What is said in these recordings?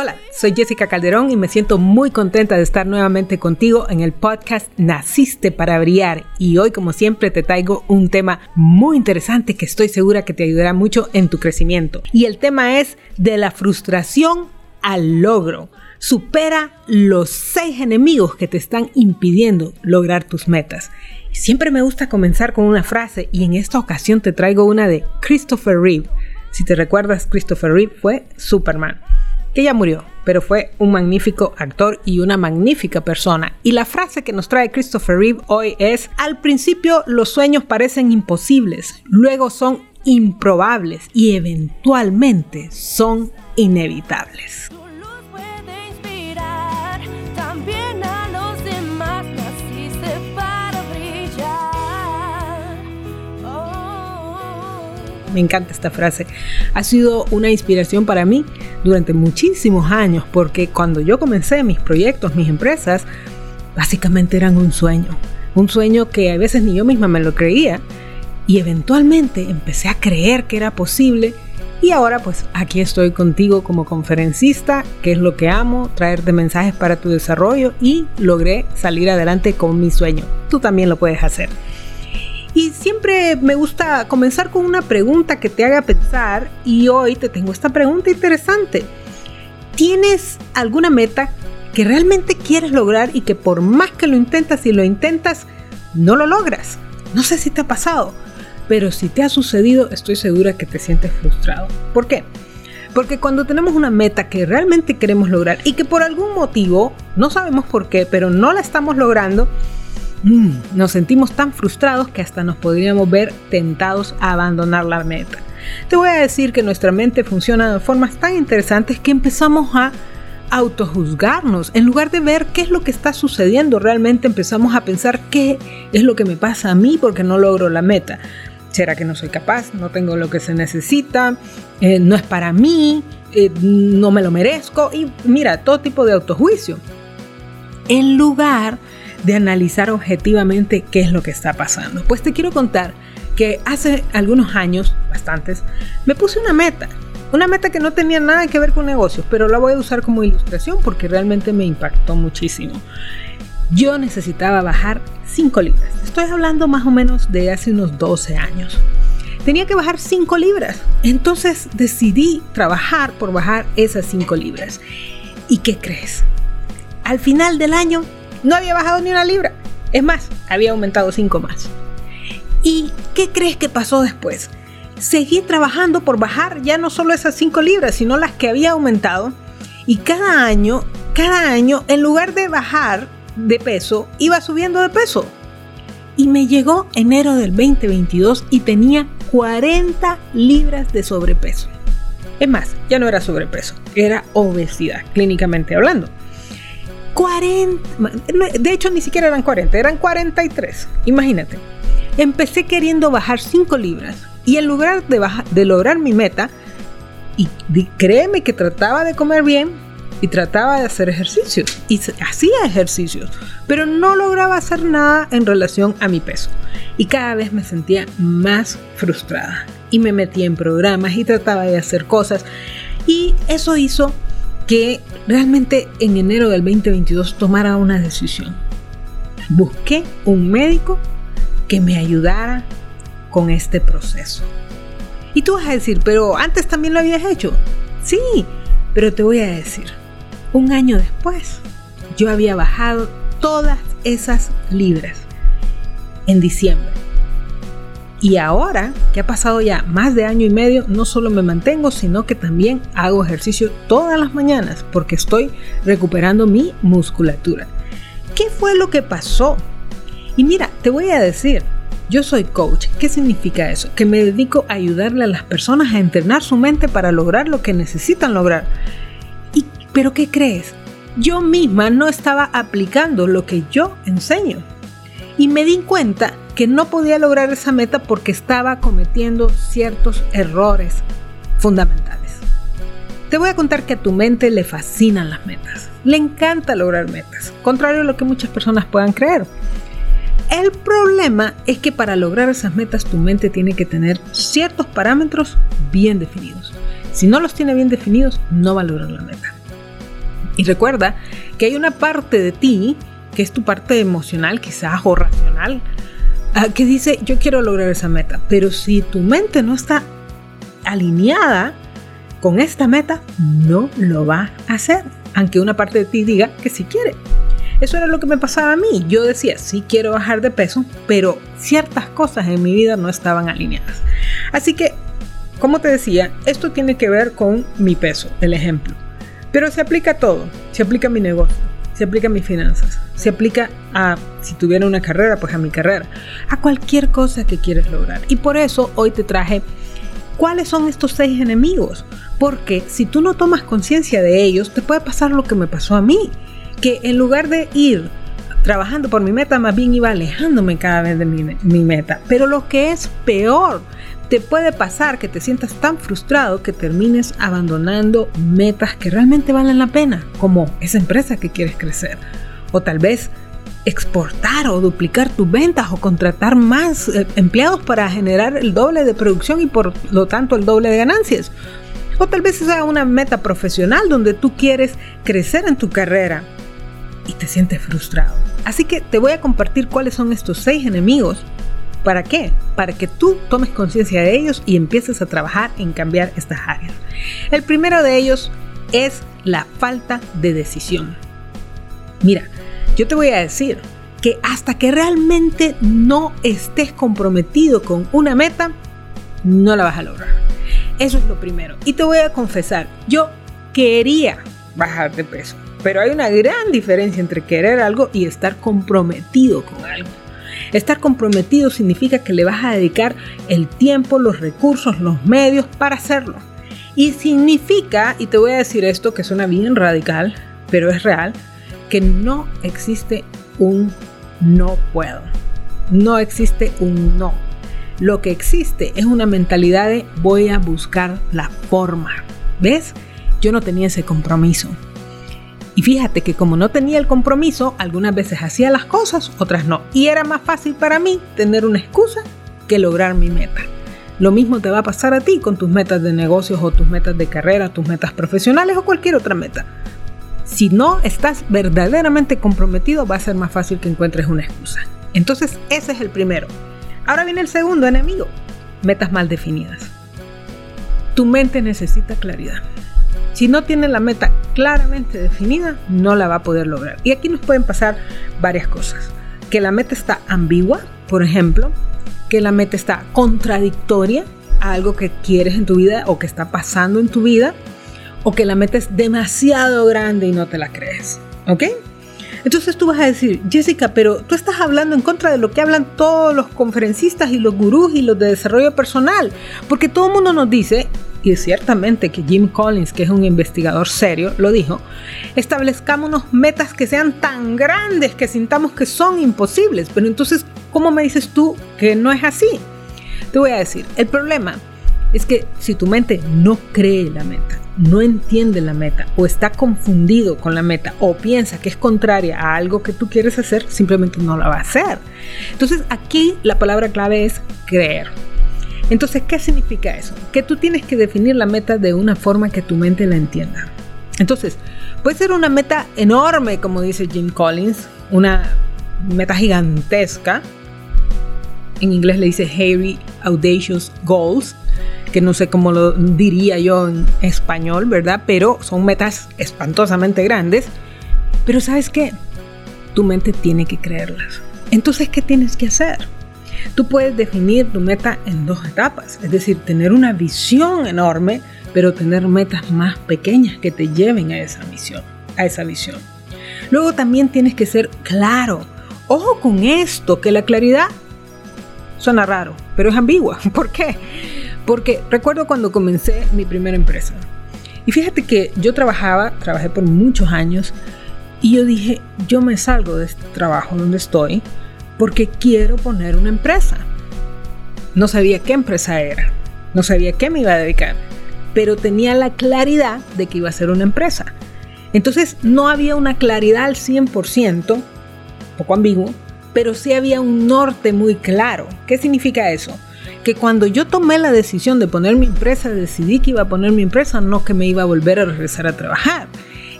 Hola, soy Jessica Calderón y me siento muy contenta de estar nuevamente contigo en el podcast Naciste para Brillar. Y hoy, como siempre, te traigo un tema muy interesante que estoy segura que te ayudará mucho en tu crecimiento. Y el tema es de la frustración al logro. Supera los seis enemigos que te están impidiendo lograr tus metas. Siempre me gusta comenzar con una frase y en esta ocasión te traigo una de Christopher Reeve. Si te recuerdas, Christopher Reeve fue Superman que ya murió, pero fue un magnífico actor y una magnífica persona. Y la frase que nos trae Christopher Reeve hoy es, al principio los sueños parecen imposibles, luego son improbables y eventualmente son inevitables. Me encanta esta frase. Ha sido una inspiración para mí durante muchísimos años porque cuando yo comencé mis proyectos, mis empresas, básicamente eran un sueño. Un sueño que a veces ni yo misma me lo creía y eventualmente empecé a creer que era posible y ahora pues aquí estoy contigo como conferencista, que es lo que amo, traerte mensajes para tu desarrollo y logré salir adelante con mi sueño. Tú también lo puedes hacer. Y siempre me gusta comenzar con una pregunta que te haga pensar y hoy te tengo esta pregunta interesante. ¿Tienes alguna meta que realmente quieres lograr y que por más que lo intentas y lo intentas, no lo logras? No sé si te ha pasado, pero si te ha sucedido, estoy segura que te sientes frustrado. ¿Por qué? Porque cuando tenemos una meta que realmente queremos lograr y que por algún motivo, no sabemos por qué, pero no la estamos logrando, Mm, nos sentimos tan frustrados que hasta nos podríamos ver tentados a abandonar la meta. Te voy a decir que nuestra mente funciona de formas tan interesantes que empezamos a autojuzgarnos. En lugar de ver qué es lo que está sucediendo, realmente empezamos a pensar qué es lo que me pasa a mí porque no logro la meta. ¿Será que no soy capaz? ¿No tengo lo que se necesita? Eh, ¿No es para mí? Eh, ¿No me lo merezco? Y mira, todo tipo de autojuicio. En lugar de analizar objetivamente qué es lo que está pasando. Pues te quiero contar que hace algunos años, bastantes, me puse una meta. Una meta que no tenía nada que ver con negocios, pero la voy a usar como ilustración porque realmente me impactó muchísimo. Yo necesitaba bajar 5 libras. Estoy hablando más o menos de hace unos 12 años. Tenía que bajar 5 libras. Entonces decidí trabajar por bajar esas 5 libras. ¿Y qué crees? Al final del año no había bajado ni una libra. Es más, había aumentado cinco más. ¿Y qué crees que pasó después? Seguí trabajando por bajar ya no solo esas 5 libras, sino las que había aumentado. Y cada año, cada año, en lugar de bajar de peso, iba subiendo de peso. Y me llegó enero del 2022 y tenía 40 libras de sobrepeso. Es más, ya no era sobrepeso, era obesidad, clínicamente hablando. 40, de hecho ni siquiera eran 40, eran 43. Imagínate. Empecé queriendo bajar 5 libras y en lugar de, de lograr mi meta, y créeme que trataba de comer bien y trataba de hacer ejercicios y hacía ejercicios, pero no lograba hacer nada en relación a mi peso. Y cada vez me sentía más frustrada y me metía en programas y trataba de hacer cosas y eso hizo que realmente en enero del 2022 tomara una decisión. Busqué un médico que me ayudara con este proceso. Y tú vas a decir, pero antes también lo habías hecho. Sí, pero te voy a decir, un año después, yo había bajado todas esas libras en diciembre. Y ahora que ha pasado ya más de año y medio, no solo me mantengo, sino que también hago ejercicio todas las mañanas porque estoy recuperando mi musculatura. ¿Qué fue lo que pasó? Y mira, te voy a decir, yo soy coach. ¿Qué significa eso? Que me dedico a ayudarle a las personas a entrenar su mente para lograr lo que necesitan lograr. ¿Y, ¿Pero qué crees? Yo misma no estaba aplicando lo que yo enseño. Y me di cuenta que no podía lograr esa meta porque estaba cometiendo ciertos errores fundamentales. Te voy a contar que a tu mente le fascinan las metas. Le encanta lograr metas, contrario a lo que muchas personas puedan creer. El problema es que para lograr esas metas tu mente tiene que tener ciertos parámetros bien definidos. Si no los tiene bien definidos, no va a lograr la meta. Y recuerda que hay una parte de ti, que es tu parte emocional quizás o racional, ah, que dice yo quiero lograr esa meta. Pero si tu mente no está alineada con esta meta, no lo va a hacer. Aunque una parte de ti diga que sí quiere. Eso era lo que me pasaba a mí. Yo decía, sí quiero bajar de peso, pero ciertas cosas en mi vida no estaban alineadas. Así que, como te decía, esto tiene que ver con mi peso, el ejemplo. Pero se aplica a todo. Se aplica a mi negocio, se aplica a mis finanzas, se aplica a, si tuviera una carrera, pues a mi carrera, a cualquier cosa que quieres lograr. Y por eso hoy te traje cuáles son estos seis enemigos. Porque si tú no tomas conciencia de ellos, te puede pasar lo que me pasó a mí que en lugar de ir trabajando por mi meta, más bien iba alejándome cada vez de mi, meta. Pero lo que es peor, te puede pasar que te sientas tan frustrado que termines abandonando metas que realmente valen la pena, como esa empresa que quieres crecer. O tal vez exportar o duplicar tus ventas o contratar más eh, empleados para generar el doble de producción y por lo tanto el doble de ganancias. O tal vez sea una meta profesional donde tú quieres crecer en tu carrera y te sientes frustrado. Así que te voy a compartir cuáles son estos seis enemigos. ¿Para qué? Para que tú tomes conciencia de ellos y empieces a trabajar en cambiar estas áreas. El primero de ellos es la falta de decisión. Mira, yo te voy a decir que hasta que realmente no estés comprometido con una meta, no la vas a lograr. Eso es lo primero. Y te voy a confesar, yo quería bajar de peso. Pero hay una gran diferencia entre querer algo y estar comprometido con algo. Estar comprometido significa que le vas a dedicar el tiempo, los recursos, los medios para hacerlo. Y significa, y te voy a decir esto que suena bien radical, pero es real, que no existe un no puedo. No existe un no. Lo que existe es una mentalidad de voy a buscar la forma. ¿Ves? Yo no tenía ese compromiso. Y fíjate que como no tenía el compromiso, algunas veces hacía las cosas, otras no. Y era más fácil para mí tener una excusa que lograr mi meta. Lo mismo te va a pasar a ti con tus metas de negocios o tus metas de carrera, tus metas profesionales o cualquier otra meta. Si no estás verdaderamente comprometido, va a ser más fácil que encuentres una excusa. Entonces, ese es el primero. Ahora viene el segundo enemigo, metas mal definidas. Tu mente necesita claridad. Si no tiene la meta claramente definida, no la va a poder lograr. Y aquí nos pueden pasar varias cosas. Que la meta está ambigua, por ejemplo, que la meta está contradictoria a algo que quieres en tu vida o que está pasando en tu vida, o que la meta es demasiado grande y no te la crees. ¿Ok? Entonces tú vas a decir, Jessica, pero tú estás hablando en contra de lo que hablan todos los conferencistas y los gurús y los de desarrollo personal, porque todo el mundo nos dice, y ciertamente que Jim Collins, que es un investigador serio, lo dijo, establezcámonos metas que sean tan grandes que sintamos que son imposibles. Pero entonces, ¿cómo me dices tú que no es así? Te voy a decir, el problema es que si tu mente no cree la meta, no entiende la meta o está confundido con la meta o piensa que es contraria a algo que tú quieres hacer, simplemente no la va a hacer. Entonces aquí la palabra clave es creer. Entonces, ¿qué significa eso? Que tú tienes que definir la meta de una forma que tu mente la entienda. Entonces, puede ser una meta enorme, como dice Jim Collins, una meta gigantesca. En inglés le dice Heavy Audacious Goals, que no sé cómo lo diría yo en español, ¿verdad? Pero son metas espantosamente grandes. Pero ¿sabes qué? Tu mente tiene que creerlas. Entonces, ¿qué tienes que hacer? Tú puedes definir tu meta en dos etapas, es decir, tener una visión enorme, pero tener metas más pequeñas que te lleven a esa misión, a esa visión. Luego también tienes que ser claro. Ojo con esto, que la claridad suena raro, pero es ambigua. ¿Por qué? Porque recuerdo cuando comencé mi primera empresa. Y fíjate que yo trabajaba, trabajé por muchos años, y yo dije, yo me salgo de este trabajo donde estoy porque quiero poner una empresa. No sabía qué empresa era, no sabía qué me iba a dedicar, pero tenía la claridad de que iba a ser una empresa. Entonces no había una claridad al 100%, poco ambiguo, pero sí había un norte muy claro. ¿Qué significa eso? Que cuando yo tomé la decisión de poner mi empresa, decidí que iba a poner mi empresa, no que me iba a volver a regresar a trabajar.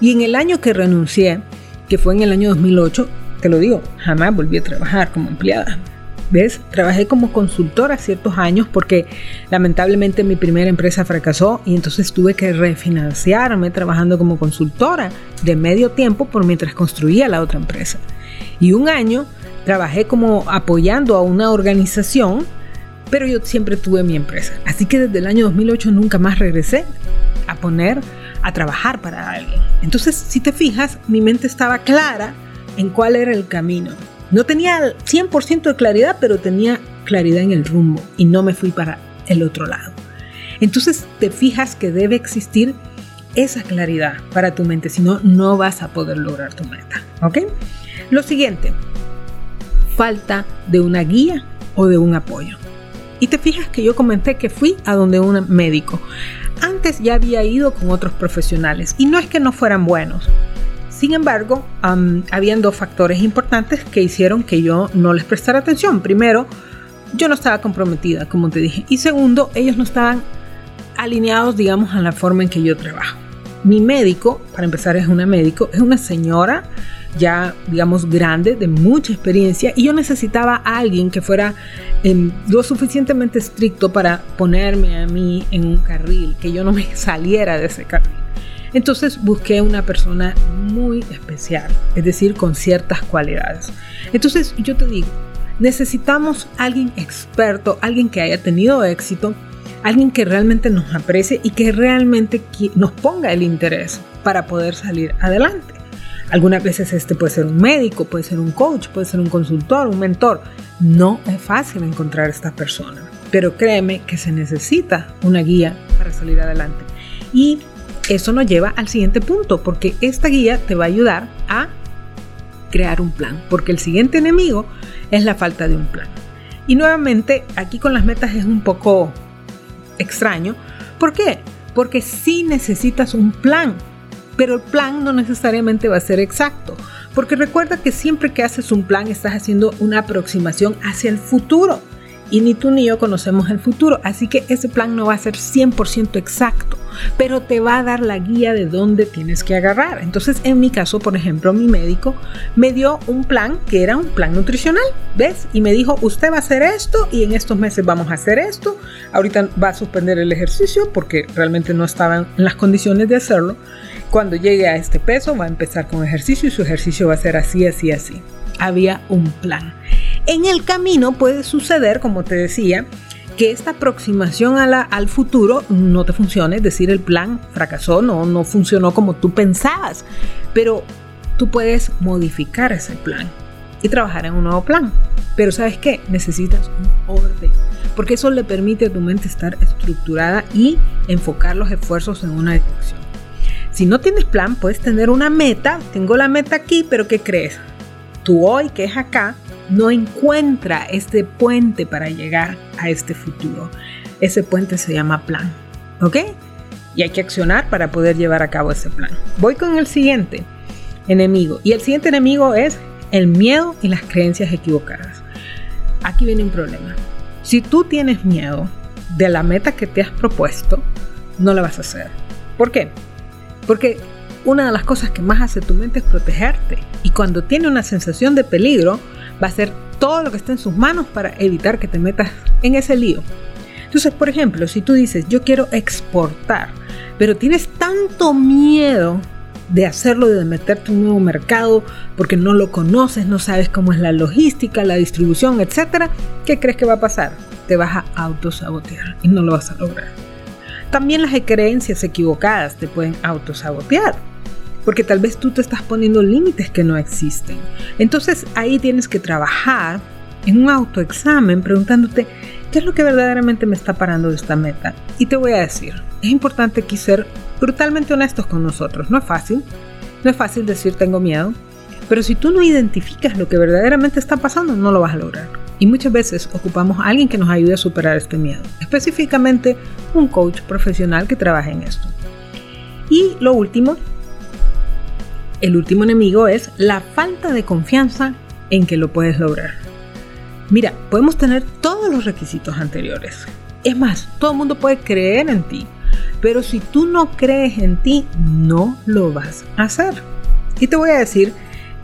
Y en el año que renuncié, que fue en el año 2008, te lo digo, jamás volví a trabajar como empleada. ¿Ves? Trabajé como consultora ciertos años porque lamentablemente mi primera empresa fracasó y entonces tuve que refinanciarme trabajando como consultora de medio tiempo por mientras construía la otra empresa. Y un año trabajé como apoyando a una organización, pero yo siempre tuve mi empresa. Así que desde el año 2008 nunca más regresé a poner a trabajar para alguien. Entonces, si te fijas, mi mente estaba clara en cuál era el camino. No tenía 100% de claridad, pero tenía claridad en el rumbo y no me fui para el otro lado. Entonces te fijas que debe existir esa claridad para tu mente, si no, no vas a poder lograr tu meta. ¿Ok? Lo siguiente, falta de una guía o de un apoyo. Y te fijas que yo comenté que fui a donde un médico. Antes ya había ido con otros profesionales y no es que no fueran buenos, sin embargo, habían dos factores importantes que hicieron que yo no les prestara atención. Primero, yo no estaba comprometida, como te dije. Y segundo, ellos no estaban alineados, digamos, a la forma en que yo trabajo. Mi médico, para empezar, es una médico, es una señora ya, digamos, grande, de mucha experiencia, y yo necesitaba a alguien que fuera em, lo suficientemente estricto para ponerme a mí en un carril, que yo no me saliera de ese carril. Entonces busqué una persona muy especial, es decir, con ciertas cualidades. Entonces yo te digo, necesitamos alguien experto, alguien que haya tenido éxito, alguien que realmente nos aprecie y que realmente nos ponga el interés para poder salir adelante. Algunas veces este puede ser un médico, puede ser un coach, puede ser un consultor, un mentor. No es fácil encontrar esta persona, pero créeme que se necesita una guía para salir adelante. Y eso nos lleva al siguiente punto, porque esta guía te va a ayudar a crear un plan, porque el siguiente enemigo es la falta de un plan. Y nuevamente, aquí con las metas es un poco extraño. ¿Por qué? Porque sí necesitas un plan, pero el plan no necesariamente va a ser exacto. Porque recuerda que siempre que haces un plan estás haciendo una aproximación hacia el futuro. Y ni tú ni yo conocemos el futuro, así que ese plan no va a ser 100% exacto pero te va a dar la guía de dónde tienes que agarrar. Entonces, en mi caso, por ejemplo, mi médico me dio un plan que era un plan nutricional, ¿ves? Y me dijo, usted va a hacer esto y en estos meses vamos a hacer esto. Ahorita va a suspender el ejercicio porque realmente no estaban en las condiciones de hacerlo. Cuando llegue a este peso va a empezar con ejercicio y su ejercicio va a ser así, así, así. Había un plan. En el camino puede suceder, como te decía, que esta aproximación a la, al futuro no te funcione, es decir, el plan fracasó, no, no funcionó como tú pensabas, pero tú puedes modificar ese plan y trabajar en un nuevo plan. Pero sabes qué, necesitas un orden, porque eso le permite a tu mente estar estructurada y enfocar los esfuerzos en una dirección. Si no tienes plan, puedes tener una meta, tengo la meta aquí, pero ¿qué crees? Tú hoy, que es acá, no encuentra este puente para llegar a este futuro. Ese puente se llama plan. ¿Ok? Y hay que accionar para poder llevar a cabo ese plan. Voy con el siguiente enemigo. Y el siguiente enemigo es el miedo y las creencias equivocadas. Aquí viene un problema. Si tú tienes miedo de la meta que te has propuesto, no la vas a hacer. ¿Por qué? Porque una de las cosas que más hace tu mente es protegerte. Y cuando tiene una sensación de peligro, va a hacer todo lo que esté en sus manos para evitar que te metas en ese lío. Entonces, por ejemplo, si tú dices, yo quiero exportar, pero tienes tanto miedo de hacerlo, de meterte en un nuevo mercado, porque no lo conoces, no sabes cómo es la logística, la distribución, etcétera, ¿qué crees que va a pasar? Te vas a autosabotear y no lo vas a lograr. También las creencias equivocadas te pueden autosabotear porque tal vez tú te estás poniendo límites que no existen. Entonces ahí tienes que trabajar en un autoexamen preguntándote qué es lo que verdaderamente me está parando de esta meta. Y te voy a decir, es importante aquí ser brutalmente honestos con nosotros. No es fácil, no es fácil decir tengo miedo, pero si tú no identificas lo que verdaderamente está pasando, no lo vas a lograr. Y muchas veces ocupamos a alguien que nos ayude a superar este miedo, específicamente un coach profesional que trabaje en esto. Y lo último el último enemigo es la falta de confianza en que lo puedes lograr. Mira, podemos tener todos los requisitos anteriores. Es más, todo el mundo puede creer en ti. Pero si tú no crees en ti, no lo vas a hacer. Y te voy a decir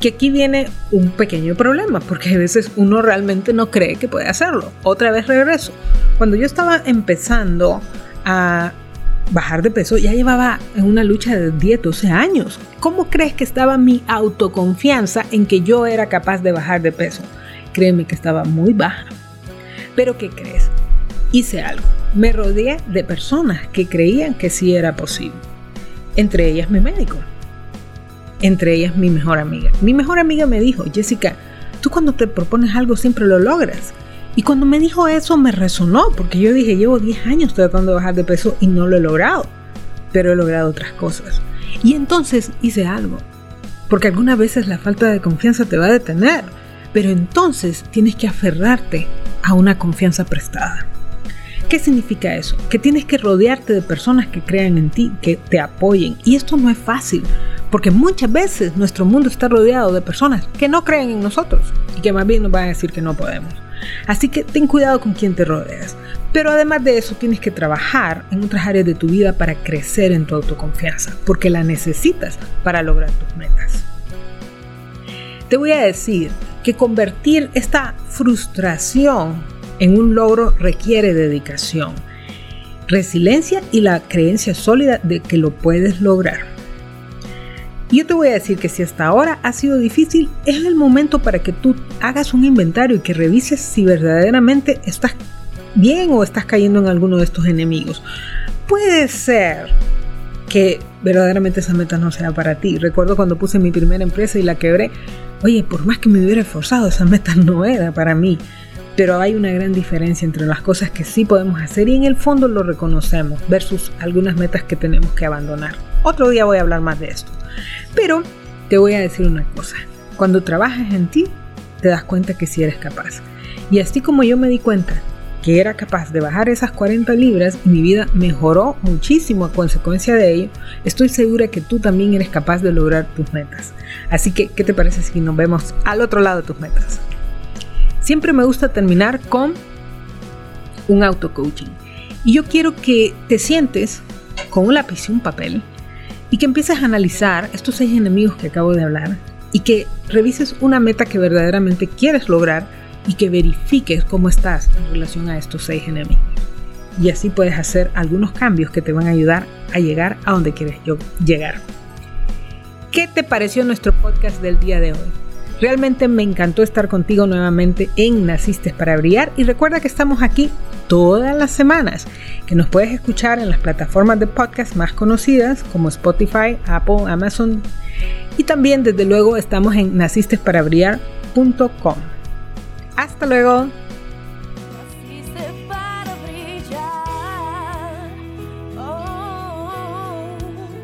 que aquí viene un pequeño problema, porque a veces uno realmente no cree que puede hacerlo. Otra vez regreso. Cuando yo estaba empezando a bajar de peso, ya llevaba en una lucha de 10, 12 años. ¿Cómo crees que estaba mi autoconfianza en que yo era capaz de bajar de peso? Créeme que estaba muy baja. Pero ¿qué crees? Hice algo. Me rodeé de personas que creían que sí era posible. Entre ellas mi médico. Entre ellas mi mejor amiga. Mi mejor amiga me dijo, Jessica, tú cuando te propones algo siempre lo logras. Y cuando me dijo eso me resonó, porque yo dije, llevo 10 años tratando de bajar de peso y no lo he logrado, pero he logrado otras cosas. Y entonces hice algo, porque algunas veces la falta de confianza te va a detener, pero entonces tienes que aferrarte a una confianza prestada. ¿Qué significa eso? Que tienes que rodearte de personas que crean en ti, que te apoyen. Y esto no es fácil, porque muchas veces nuestro mundo está rodeado de personas que no creen en nosotros y que más bien nos van a decir que no podemos. Así que ten cuidado con quien te rodeas. Pero además de eso, tienes que trabajar en otras áreas de tu vida para crecer en tu autoconfianza, porque la necesitas para lograr tus metas. Te voy a decir que convertir esta frustración en un logro requiere dedicación, resiliencia y la creencia sólida de que lo puedes lograr. Yo te voy a decir que si hasta ahora ha sido difícil, es el momento para que tú hagas un inventario y que revises si verdaderamente estás bien o estás cayendo en alguno de estos enemigos. Puede ser que verdaderamente esa meta no sea para ti. Recuerdo cuando puse mi primera empresa y la quebré. Oye, por más que me hubiera esforzado, esa meta no era para mí. Pero hay una gran diferencia entre las cosas que sí podemos hacer y en el fondo lo reconocemos versus algunas metas que tenemos que abandonar. Otro día voy a hablar más de esto. Pero te voy a decir una cosa, cuando trabajas en ti, te das cuenta que sí eres capaz. Y así como yo me di cuenta que era capaz de bajar esas 40 libras y mi vida mejoró muchísimo a consecuencia de ello, estoy segura que tú también eres capaz de lograr tus metas. Así que, ¿qué te parece si nos vemos al otro lado de tus metas? Siempre me gusta terminar con un auto coaching. Y yo quiero que te sientes con un lápiz y un papel y que empieces a analizar estos seis enemigos que acabo de hablar y que revises una meta que verdaderamente quieres lograr y que verifiques cómo estás en relación a estos seis enemigos. Y así puedes hacer algunos cambios que te van a ayudar a llegar a donde quieres llegar. ¿Qué te pareció nuestro podcast del día de hoy? Realmente me encantó estar contigo nuevamente en Naciste para Brillar y recuerda que estamos aquí todas las semanas, que nos puedes escuchar en las plataformas de podcast más conocidas como Spotify, Apple, Amazon y también desde luego estamos en nacistesparabrillar.com. Hasta luego.